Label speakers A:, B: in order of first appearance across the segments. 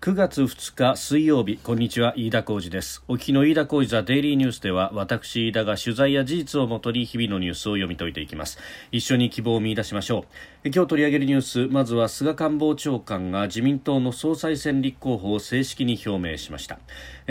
A: 9月2日水曜日こんにちは飯田浩二です。お聞きの飯田浩二ザデイリーニュースでは私飯田が取材や事実をもとに日々のニュースを読み解いていきます。一緒に希望を見出しましょう。今日取り上げるニュースまずは菅官房長官が自民党の総裁選立候補を正式に表明しました。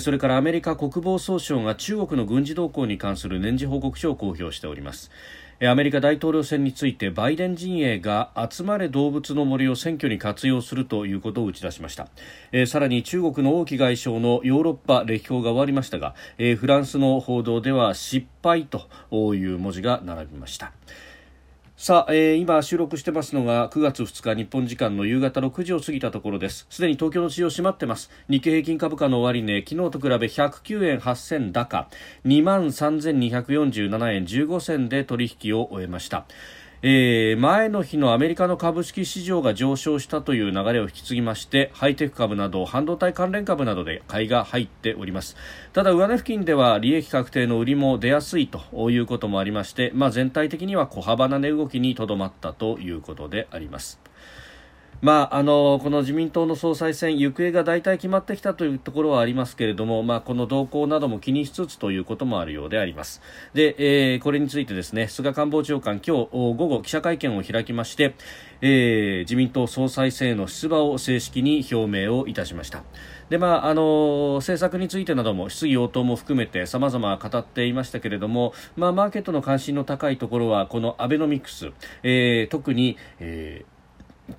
A: それからアメリカ国防総省が中国の軍事動向に関する年次報告書を公表しております。アメリカ大統領選についてバイデン陣営が集まれ動物の森を選挙に活用するということを打ち出しました、えー、さらに中国の王毅外相のヨーロッパ歴訪が終わりましたが、えー、フランスの報道では失敗という文字が並びました。さあ、えー、今収録してますのが9月2日日本時間の夕方6時を過ぎたところです。すでに東京の市場閉まってます。日経平均株価の終値昨日と比べ109円8銭高。2万3247円15銭で取引を終えました。えー、前の日のアメリカの株式市場が上昇したという流れを引き継ぎましてハイテク株など半導体関連株などで買いが入っております。ただ上値付近では利益確定の売りも出やすいということもありまして、まあ、全体的には小幅な値動きにとどまったということであります。まあ、あのこの自民党の総裁選行方が大体決まってきたというところはありますけれども、まあ、この動向なども気にしつつということもあるようであります。で、えー、これについてですね菅官房長官今日午後記者会見を開きまして、えー、自民党総裁選への出馬を正式に表明をいたしました。で、まあ、あの政策についてなども質疑応答も含めて様々語っていましたけれども、まあ、マーケットの関心の高いところはこのアベノミクス、えー、特に、えー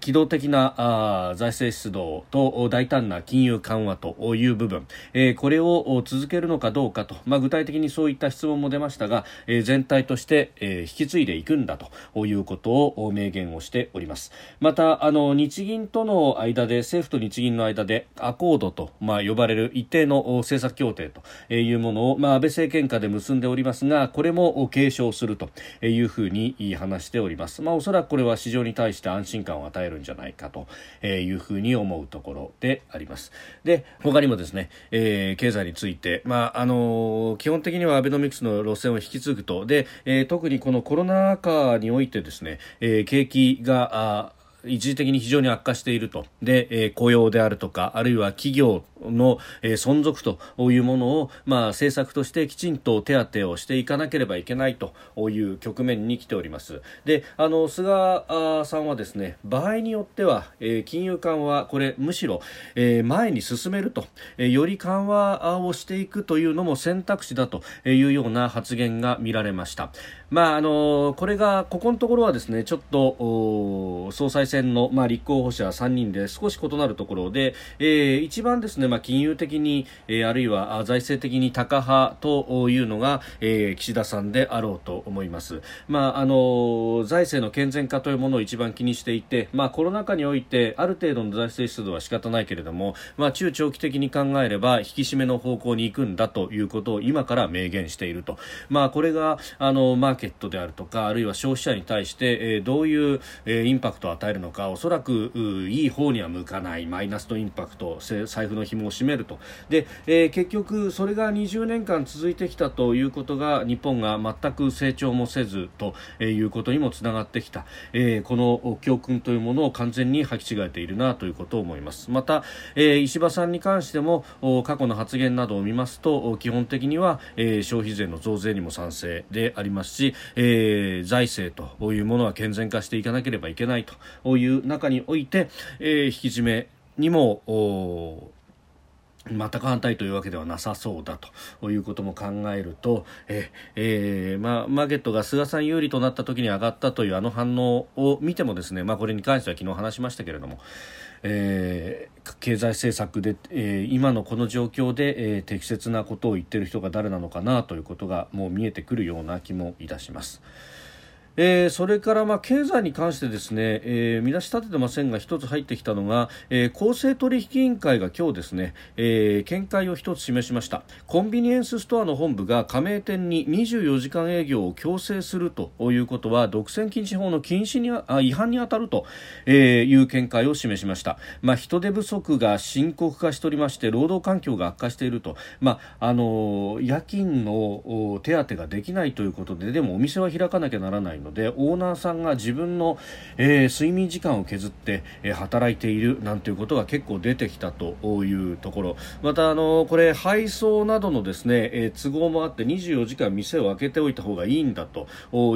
A: 機動的なあ財政出動と大胆な金融緩和という部分、えー、これを続けるのかどうかと、まあ、具体的にそういった質問も出ましたが、えー、全体として、えー、引き継いでいくんだということを明言をしております。またあの日銀との間で政府と日銀の間でアコードと、まあ、呼ばれる一定の政策協定というものを、まあ、安倍政権下で結んでおりますがこれも継承するというふうに話しております、まあ、おそらくこれは市場に対して安心感を与えるんじゃないかというふうに思うところであります。で他にもですね、えー、経済について、まああの基本的にはアベノミクスの路線を引き継ぐとで、えー、特にこのコロナ禍においてですね、えー、景気が一時的に非常に悪化しているとで、えー、雇用であるとかあるいは企業の、えー、存続というものを、まあ、政策としてきちんと手当てをしていかなければいけないという局面に来ております。であの菅さんはですね場合によっては、えー、金融緩和これむしろ、えー、前に進めると、えー、より緩和をしていくというのも選択肢だというような発言が見られました。まああのこれがここのところはですねちょっと総裁選の、まあ、立候補者3人で少し異なるところで、えー、一番ですね、まあ、金融的に、えー、あるいは財政的に高派というのが、えー、岸田さんであろうと思います。まあ、あの財政の健全化というものを一番気にしていて、まあ、コロナ禍においてある程度の財政出動は仕方ないけれども、まあ、中長期的に考えれば引き締めの方向に行くんだということを今から明言していると。まあ、これがあのマーケットであるとかあるいは消費者に対して、えー、どういう、えー、インパクトを与えるのかおそらくいい方には向かないマイナスのインパクト財布の紐を締めると。で、えー、結局それが20年間続いてきたということが日本が全く成長もせずということにもつながってきた、えー、この教訓というものを完全に履き違えているなということを思います。また、えー、石破さんに関しても過去の発言などを見ますと基本的には、えー、消費税の増税にも賛成でありますし、えー、財政というものは健全化していかなければいけないという中において、えー、引き締めにも全く反対というわけではなさそうだということも考えると、ええー、まあ、マーケットが菅さん有利となった時に上がったというあの反応を見てもですね、まあ、これに関しては昨日話しましたけれども、えー、経済政策で、えー、今のこの状況で、えー、適切なことを言っている人が誰なのかなということがもう見えてくるような気もいたします。えー、それからまあ経済に関してですね、えー、見出し立ててませんが一つ入ってきたのが、えー、公正取引委員会が今日ですね、えー、見解を一つ示しました。コンビニエンスストアの本部が加盟店に24時間営業を強制するということは独占禁止法の禁止にあ違反に当たると、えー、いう見解を示しました、まあ、人手不足が深刻化しておりまして労働環境が悪化していると、まああの夜勤の手当ができないということででもお店は開かなきゃならない。のでオーナーさんが自分の、えー、睡眠時間を削って、えー、働いているなんていうことが結構出てきたというところ。またあのこれ配送などのですね、えー、都合もあって24時間店を開けておいた方がいいんだと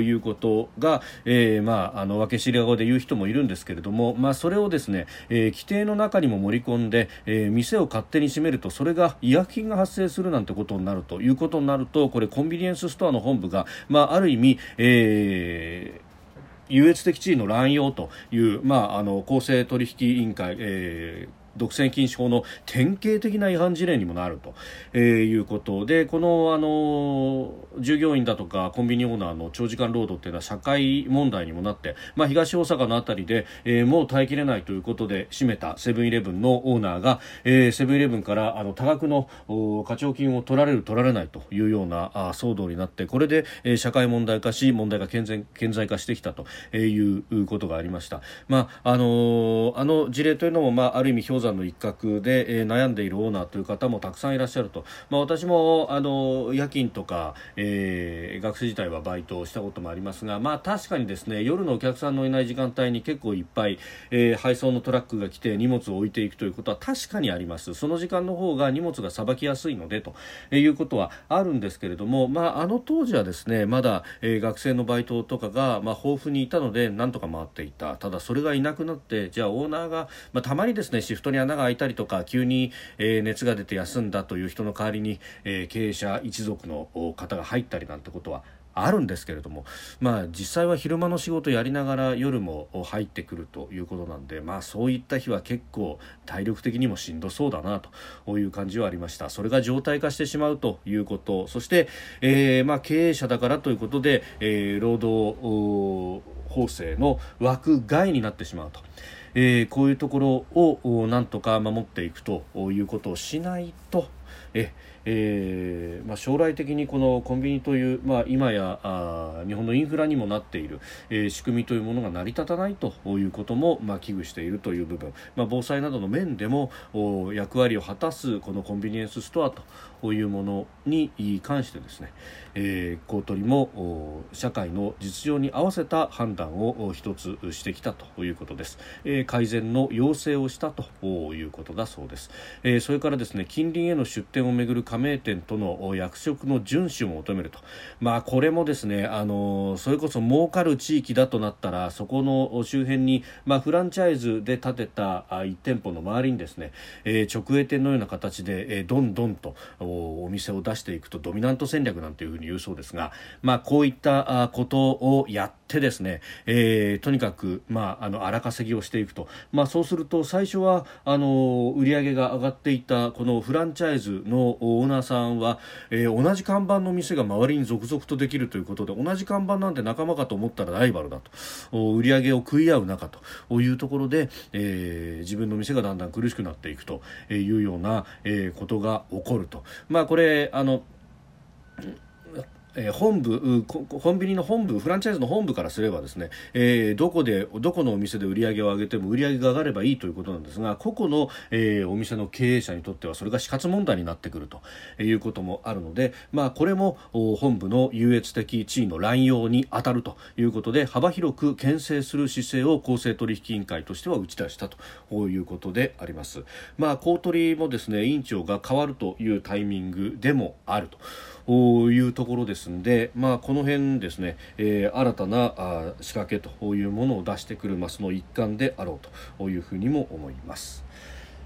A: いうことが、えー、まああの分け知り顔で言う人もいるんですけれどもまあそれをですね、えー、規定の中にも盛り込んで、えー、店を勝手に閉めるとそれが違約金が発生するなんてことになるということになるとこれコンビニエンスストアの本部が、まあ、ある意味、えー優越的地位の乱用という、まあ、あの公正取引委員会、えー独占禁止法の典型的な違反事例にもなると、えー、いうことでこのあの従業員だとかコンビニオーナーの長時間労働っていうのは社会問題にもなって、まあ、東大阪のあたりで、えー、もう耐えきれないということで閉めたセブンイレブンのオーナーが、えー、セブンイレブンからあの多額の課徴金を取られる取られないというようなあ騒動になってこれで、えー、社会問題化し問題が顕在顕在化してきたということがありました。まああのあの事例というのも、まあ、ある意味氷山山の一角で、えー、悩んでいるオーナーという方もたくさんいらっしゃると、まあ、私もあの夜勤とか、えー、学生時代はバイトをしたこともありますが、まあ、確かにですね夜のお客さんのいない時間帯に結構いっぱい、えー、配送のトラックが来て荷物を置いていくということは確かにあります。その時間の方が荷物がさばきやすいのでということはあるんですけれども、まあ、あの当時はですねまだ、えー、学生のバイトとかが、まあ、豊富にいたのでなんとか回っていた。ただそれがいなくなってじゃあオーナーが、まあ、たまにですねシフトにに穴が開いたりとか急に、えー、熱が出て休んだという人の代わりに、えー、経営者一族の方が入ったりなんてことはあるんですけれども、まあ、実際は昼間の仕事やりながら夜も入ってくるということなんで、まあ、そういった日は結構体力的にもしんどそうだなという感じはありましたそれが常態化してしまうということそして、えーまあ、経営者だからということで、えー、労働法制の枠外になってしまうと。えー、こういうところをなんとか守っていくということをしないとええーまあ、将来的にこのコンビニという、まあ、今やあ日本のインフラにもなっている、えー、仕組みというものが成り立たないということも、まあ、危惧しているという部分、まあ、防災などの面でも役割を果たすこのコンビニエンスストアとというものに関してですね、えー、公取も社会の実情に合わせた判断を一つしてきたということです、えー、改善の要請をしたということだそうです、えー、それからですね近隣への出店をめぐる加盟店との役職の遵守を求めると、まあ、これもですねあのそれこそ儲かる地域だとなったらそこの周辺に、まあ、フランチャイズで建てた1店舗の周りにですね、えー、直営店のような形で、え、どんどんとお店を出していくとドミナント戦略なんていうふうに言うそうですが、まあ、こういったことをやってですね、えー、とにかく、まあ、あの荒稼ぎをしていくと、まあ、そうすると最初はあの売り上げが上がっていたこのフランチャイズのオーナーさんは、えー、同じ看板の店が周りに続々とできるということで同じ看板なんて仲間かと思ったらライバルだと。売り上げを食い合う中というところで、えー、自分の店がだんだん苦しくなっていくというような、え、ことが起こると。まあ、これあのえー、本部コンビニの本部フランチャイズの本部からすればですね、えー、どこでどこのお店で売り上げを上げても売り上げが上がればいいということなんですが個々の、えー、お店の経営者にとってはそれが死活問題になってくるということもあるので、まあ、これも本部の優越的地位の乱用に当たるということで幅広く牽制する姿勢を公正取引委員会としては打ち出したということであります。まあ、公取もですね委員長が変わるというタイミングでもあると。いうところですんで、まあ、この辺ですね、えー、新たなあ仕掛けというものを出してくる、まあ、その一環であろうというふうにも思います。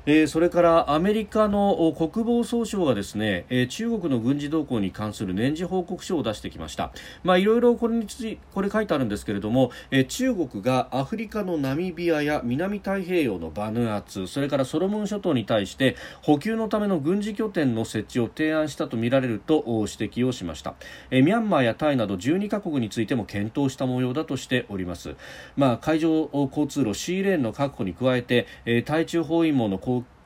A: えー、それからアメリカの国防総省がですね、えー、中国の軍事動向に関する年次報告書を出してきました。まあいろいろこれについこれ書いてあるんですけれども、えー、中国がアフリカのナミビアや南太平洋のバヌアツ、それからソロモン諸島に対して補給のための軍事拠点の設置を提案したとみられると指摘をしました。えー、ミャンマーやタイなど12カ国についても検討した模様だとしております。まあ海上交通路 C レーンの確保に加えて、えー、対中包囲網の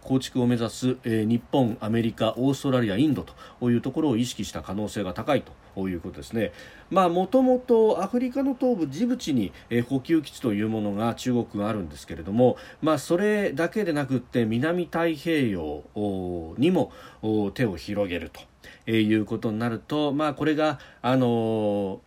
A: 構築を目指す、え、日本、アメリカ、オーストラリア、インドというところを意識した可能性が高いということですね。まあ、もともとアフリカの東部ジブチに、え、補給基地というものが中国があるんですけれども、まあ、それだけでなくって南太平洋にも手を広げるとえいうことになると、まあ、これが、あのー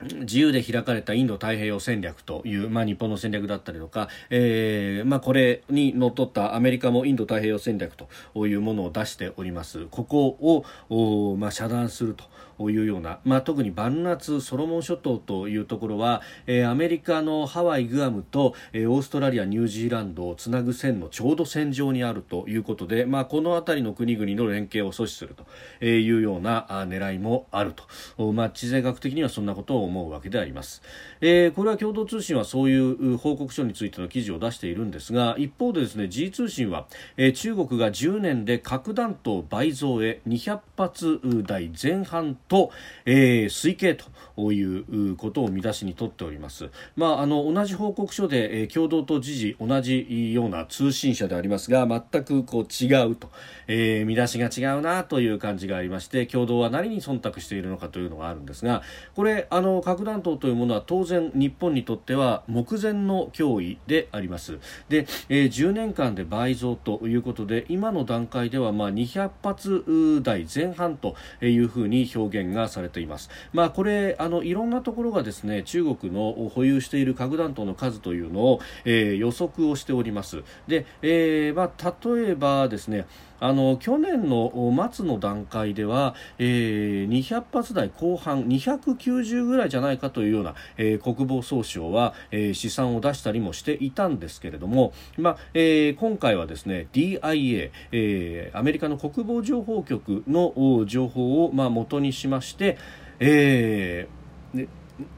A: 自由で開かれたインド太平洋戦略という、まあ、日本の戦略だったりとか、えーまあ、これにのっとったアメリカもインド太平洋戦略というものを出しております。ここを、まあ、遮断すると。いうような、まあ、特にバンナツソロモン諸島というところは、えー、アメリカのハワイ、グアムと、えー、オーストラリア、ニュージーランドをつなぐ線のちょうど線上にあるということで、まあ、この辺りの国々の連携を阻止するというような狙いもあると、まあ、地政学的にはそんなことを思うわけであります、えー、これは共同通信はそういう報告書についての記事を出しているんですが一方でですね G 通信は、えー、中国が10年で核弾頭倍増へ200発台前半と、えー、推計ということを見出しに取っております。まあ、あの同じ報告書で、えー、共同と時事同じような通信社でありますが全くこう違うと、えー、見出しが違うなという感じがありまして共同は何に忖度しているのかというのがあるんですがこれあの核弾頭というものは当然日本にとっては目前の脅威でありますで、えー、10年間で倍増ということで今の段階ではまあ200発台前半というふうに表現がされています。まあ、これあのいろんなところがですね中国の保有している核弾頭の数というのを、えー、予測をしております。で、えーまあ、例えばですねあの去年の末の段階では、えー、200発台後半290ぐらいじゃないかというような、えー、国防総省は、えー、試算を出したりもしていたんですけれども、まあえー、今回はですね DIA、えー、アメリカの国防情報局の情報を、まあ、元にしまして、えー、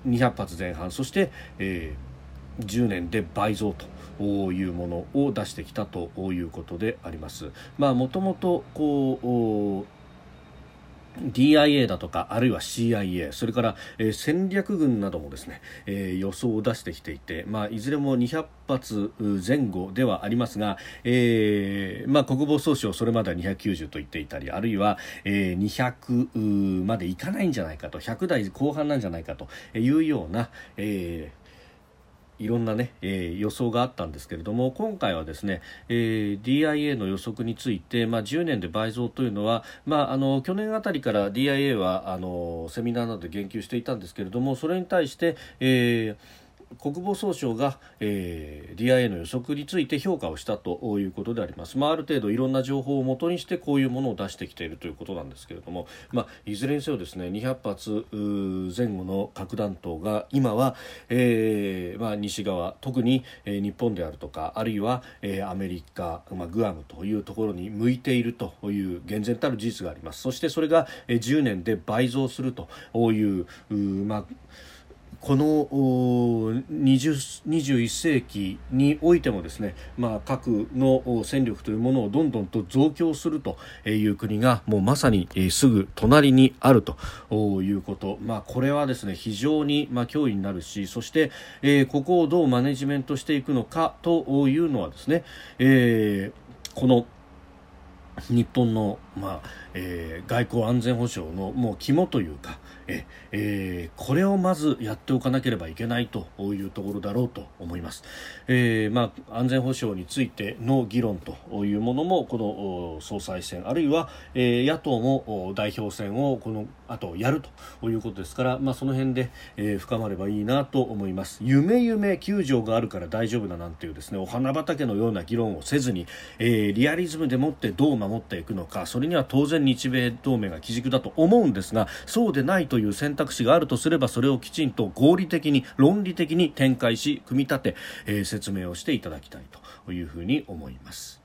A: 200発前半そして、えー、10年で倍増と。いうものを出してきたということであります。まあ、もともとこう DIA だとかあるいは CIA それから、えー、戦略軍などもですね、えー、予想を出してきていて、まあ、いずれも200発前後ではありますが、えーまあ、国防総省それまでは290と言っていたりあるいは、えー、200までいかないんじゃないかと100台後半なんじゃないかというような、えーいろんなね、えー、予想があったんですけれども今回はですね、えー、DIA の予測について、まあ、10年で倍増というのは、まあ、あの去年あたりから DIA はあのセミナーなどで言及していたんですけれどもそれに対して、えー国防総省が、えー、DIA の予測について評価をしたということであります、まあ、ある程度いろんな情報をもとにしてこういうものを出してきているということなんですけれども、まあ、いずれにせよですね200発前後の核弾頭が今は、えーまあ、西側特に、えー、日本であるとかあるいは、えー、アメリカ、まあ、グアムというところに向いているという厳然たる事実があります。そしてそれが、えー、10年で倍増するというまあこの20 21世紀においてもですね、まあ、核の戦力というものをどんどんと増強するという国がもうまさにすぐ隣にあるということ、まあ、これはですね非常にまあ脅威になるしそして、えー、ここをどうマネジメントしていくのかというのはですね、えー、この日本の、まあえー、外交安全保障のもう肝というかえ、えー、これをまずやっておかなければいけないというところだろうと思います、えーまあ、安全保障についての議論というものもこの総裁選あるいは、えー、野党も代表選をこの後やるということですから、まあ、その辺で、えー、深まればいいなと思います。夢夢9条があるから大丈夫だなんていうですねお花畑のような議論をせずに、えー、リアリズムでもってどう守っていくのかそれには当然日米同盟が基軸だと思うんですがそうでないという選択肢があるとすればそれをきちんと合理的に論理的に展開し組み立て、えー、説明をしていただきたいというふうに思います。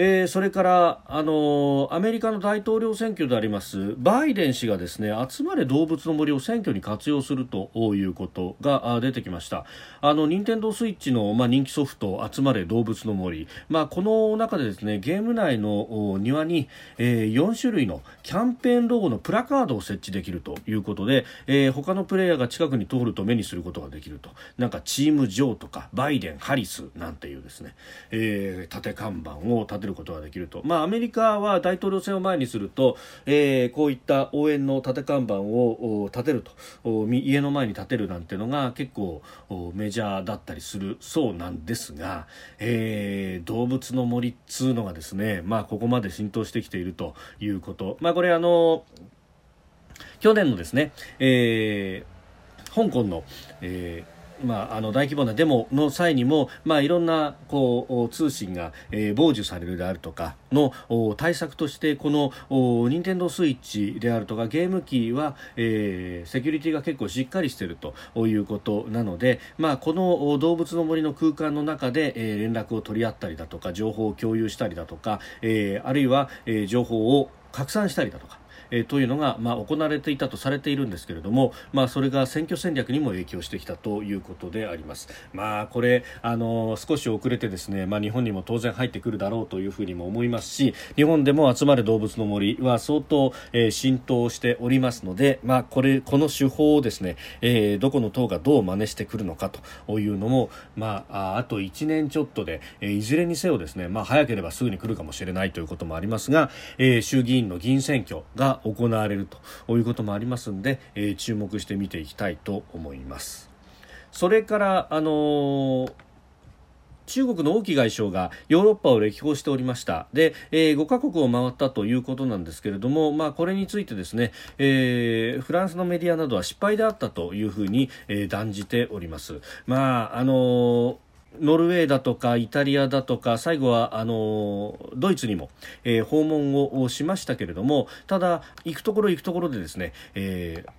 A: えー、それから、あのー、アメリカの大統領選挙でありますバイデン氏がですね集まれ動物の森を選挙に活用するということが出てきました。あの任天堂スイッチの、まあ、人気ソフト集まれ動物の森、まあ、この中でですねゲーム内の庭に、えー、4種類のキャンペーンロゴのプラカードを設置できるということで、えー、他のプレイヤーが近くに通ると目にすることができると。なんかチーム・ジョーとかバイデン・ハリスなんていうですね、えー、縦看板を立てることができると、まあ、アメリカは大統領選を前にすると、えー、こういった応援の縦看板を立てると。家の前に立てるなんてのが結構メジャーだったりするそうなんですが、えー、動物の森っつうのがですね、まあ、ここまで浸透してきているということ、まあ、これあの去年のですね、えー香港の、えーまあ、あの大規模なデモの際にも、まあ、いろんなこう通信が、えー、傍受されるであるとかの対策としてこの任天堂スイッチであるとかゲーム機は、えー、セキュリティが結構しっかりしているということなので、まあ、この動物の森の空間の中で、えー、連絡を取り合ったりだとか情報を共有したりだとか、えー、あるいは、えー、情報を拡散したりだとかえー、というのが、まあ、行われていたとされているんですけれども、まあ、それが選挙戦略にも影響してきたということであります。まあ、これあの少し遅れてですね、まあ、日本にも当然入ってくるだろうというふうにも思いますし日本でも集まる動物の森は相当、えー、浸透しておりますので、まあ、これこの手法をですね、えー、どこの党がどう真似してくるのかというのも、まあ、あと1年ちょっとで、えー、いずれにせよですね、まあ、早ければすぐに来るかもしれないということもありますが、えー、衆議院の議員選挙が行われるということもありますので、えー、注目して見ていきたいと思います。それから、あのー中国の王毅外相がヨーロッパを歴訪しておりましたで、えー、5カ国を回ったということなんですけれども、まあ、これについてですね、えー、フランスのメディアなどは失敗であったというふうに、えー、断じております。まああのーノルウェーだとかイタリアだとか最後はあのドイツにも、えー、訪問をしましたけれどもただ行くところ行くところでですね、えー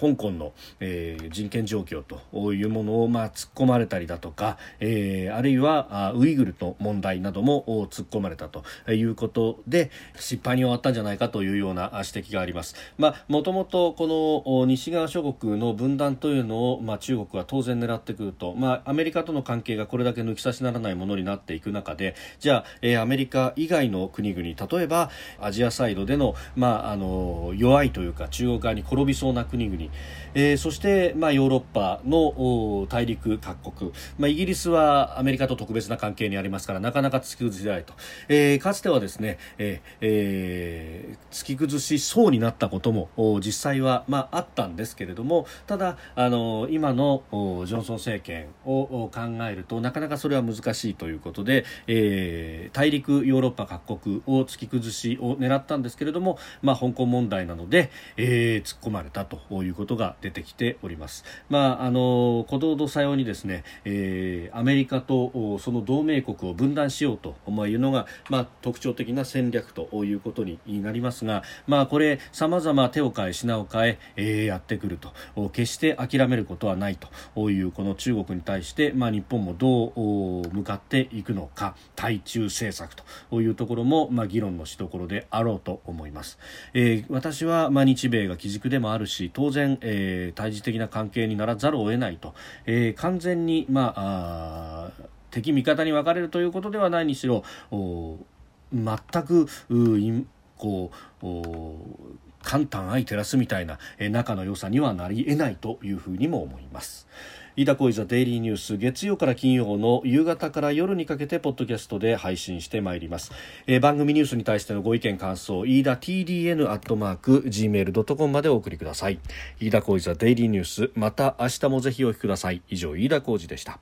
A: 香港の、えー、人権状況というものを、まあ、突っ込まれたりだとか、えー、あるいはウイグルの問題なども突っ込まれたということで失敗に終わったんじゃないかというような指摘があります。まあ、もともとこの西側諸国の分断というのを、まあ、中国は当然狙ってくると、まあ、アメリカとの関係がこれだけ抜き差しならないものになっていく中でじゃあ、えー、アメリカ以外の国々例えばアジアサイドでの,、まあ、あの弱いというか中国側に転びそうな国々えー、そして、まあ、ヨーロッパの大陸各国、まあ、イギリスはアメリカと特別な関係にありますからなかなか突き崩しづらいと、えー、かつてはですね、えーえー、突き崩しそうになったことも実際は、まあ、あったんですけれどもただあの今のジョンソン政権を考えるとなかなかそれは難しいということで、えー、大陸ヨーロッパ各国を突き崩しを狙ったんですけれども、まあ、香港問題なので、えー、突っ込まれたということが出てきております。まあ、あの鼓動とさようにですね、えー、アメリカとその同盟国を分断しようというのが、まあ、特徴的な戦略ということになりますが、まあ、これさまざま手を変え品を変ええー、やってくると決して諦めることはないというこの中国に対して、まあ、日本もどう向かっていくのか対中政策というところも、まあ、議論のしどころであろうと思います。えー、私は、まあ、日米が基軸でもあるし当然、えー、対峙的な関係にならざるを得ないと、えー、完全に、まあ、あ敵味方に分かれるということではないにしろ全くこう簡単相照らすみたいな、え仲の良さにはなり得ないというふうにも思います。飯田浩司ザデイリーニュース月曜から金曜の夕方から夜にかけてポッドキャストで配信してまいります、えー、番組ニュースに対してのご意見感想飯田 TDN アットマーク gmail.com までお送りください。飯田浩司ザデイリーニュースまた明日もぜひお聞きください。以上飯田浩司でした。